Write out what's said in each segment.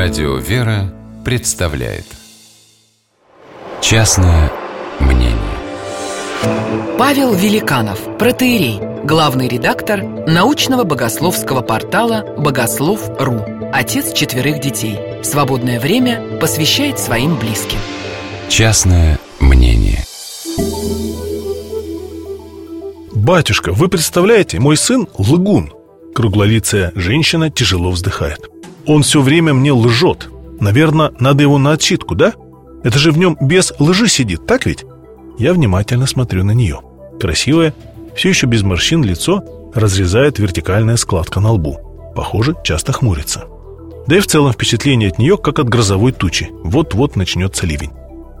Радио «Вера» представляет. Частное мнение. Павел Великанов, протеерей, главный редактор научного богословского портала «Богослов.ру», отец четверых детей. Свободное время посвящает своим близким. Частное мнение. Батюшка, вы представляете, мой сын – лгун. Круглолицая женщина тяжело вздыхает Он все время мне лжет Наверное, надо его на отчитку, да? Это же в нем без лжи сидит, так ведь? Я внимательно смотрю на нее Красивое, все еще без морщин лицо Разрезает вертикальная складка на лбу Похоже, часто хмурится Да и в целом впечатление от нее, как от грозовой тучи Вот-вот начнется ливень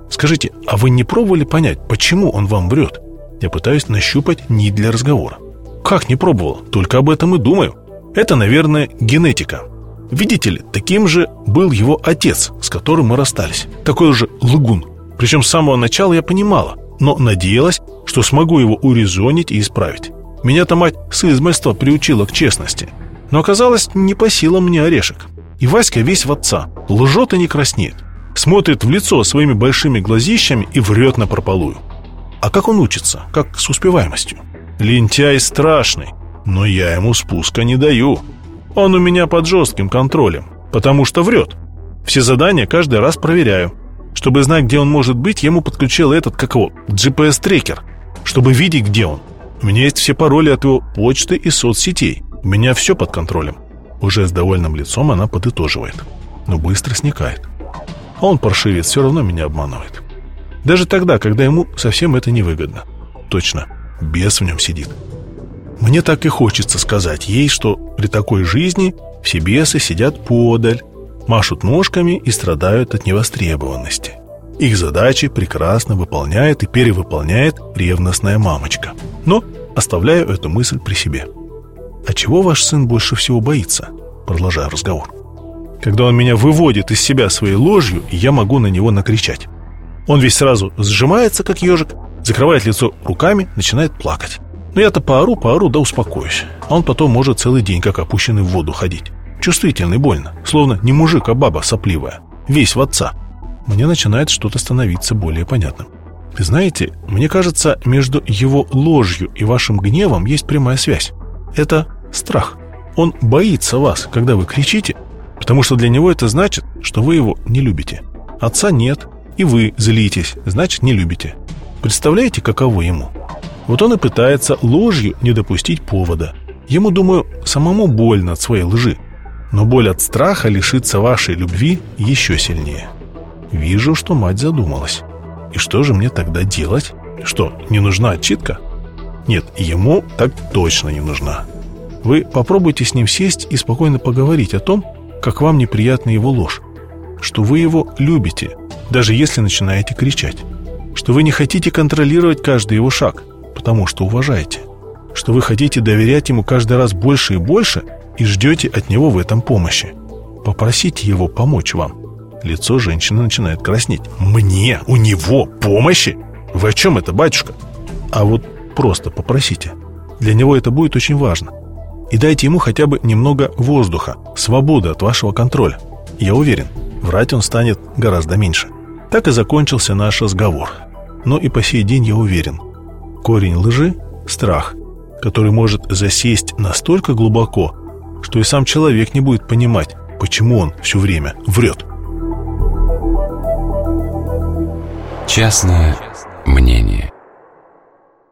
Скажите, а вы не пробовали понять, почему он вам врет? Я пытаюсь нащупать нить для разговора. Как не пробовал, только об этом и думаю. Это, наверное, генетика. Видите ли, таким же был его отец, с которым мы расстались. Такой же лгун. Причем с самого начала я понимала, но надеялась, что смогу его урезонить и исправить. Меня-то мать с измольства приучила к честности. Но оказалось, не по силам мне орешек. И Васька весь в отца, лжет и не краснеет. Смотрит в лицо своими большими глазищами и врет на прополую. А как он учится? Как с успеваемостью? Лентяй страшный, но я ему спуска не даю. Он у меня под жестким контролем, потому что врет. Все задания каждый раз проверяю. Чтобы знать, где он может быть, ему подключил этот, как его, GPS-трекер, чтобы видеть, где он. У меня есть все пароли от его почты и соцсетей. У меня все под контролем. Уже с довольным лицом она подытоживает. Но быстро сникает. Он, паршивец, все равно меня обманывает. Даже тогда, когда ему совсем это невыгодно. Точно, бес в нем сидит. Мне так и хочется сказать ей, что при такой жизни все бесы сидят подаль, машут ножками и страдают от невостребованности. Их задачи прекрасно выполняет и перевыполняет ревностная мамочка. Но оставляю эту мысль при себе. «А чего ваш сын больше всего боится?» Продолжаю разговор. «Когда он меня выводит из себя своей ложью, я могу на него накричать. Он весь сразу сжимается, как ежик, закрывает лицо руками, начинает плакать. Но я-то поору, поору, да успокоюсь. А он потом может целый день, как опущенный в воду, ходить. Чувствительный, больно. Словно не мужик, а баба сопливая. Весь в отца. Мне начинает что-то становиться более понятным. Знаете, мне кажется, между его ложью и вашим гневом есть прямая связь. Это страх. Он боится вас, когда вы кричите, потому что для него это значит, что вы его не любите. Отца нет, и вы злитесь, значит, не любите. Представляете, каково ему? Вот он и пытается ложью не допустить повода. Ему, думаю, самому больно от своей лжи. Но боль от страха лишиться вашей любви еще сильнее. Вижу, что мать задумалась. И что же мне тогда делать? Что, не нужна отчитка? Нет, ему так точно не нужна. Вы попробуйте с ним сесть и спокойно поговорить о том, как вам неприятна его ложь, что вы его любите, даже если начинаете кричать. Что вы не хотите контролировать каждый его шаг, потому что уважаете. Что вы хотите доверять ему каждый раз больше и больше и ждете от него в этом помощи. Попросите его помочь вам. Лицо женщины начинает краснеть. «Мне? У него? Помощи? Вы о чем это, батюшка?» А вот просто попросите. Для него это будет очень важно. И дайте ему хотя бы немного воздуха, свободы от вашего контроля. Я уверен, врать он станет гораздо меньше. Так и закончился наш разговор. Но и по сей день я уверен. Корень лжи – страх, который может засесть настолько глубоко, что и сам человек не будет понимать, почему он все время врет. Частное мнение –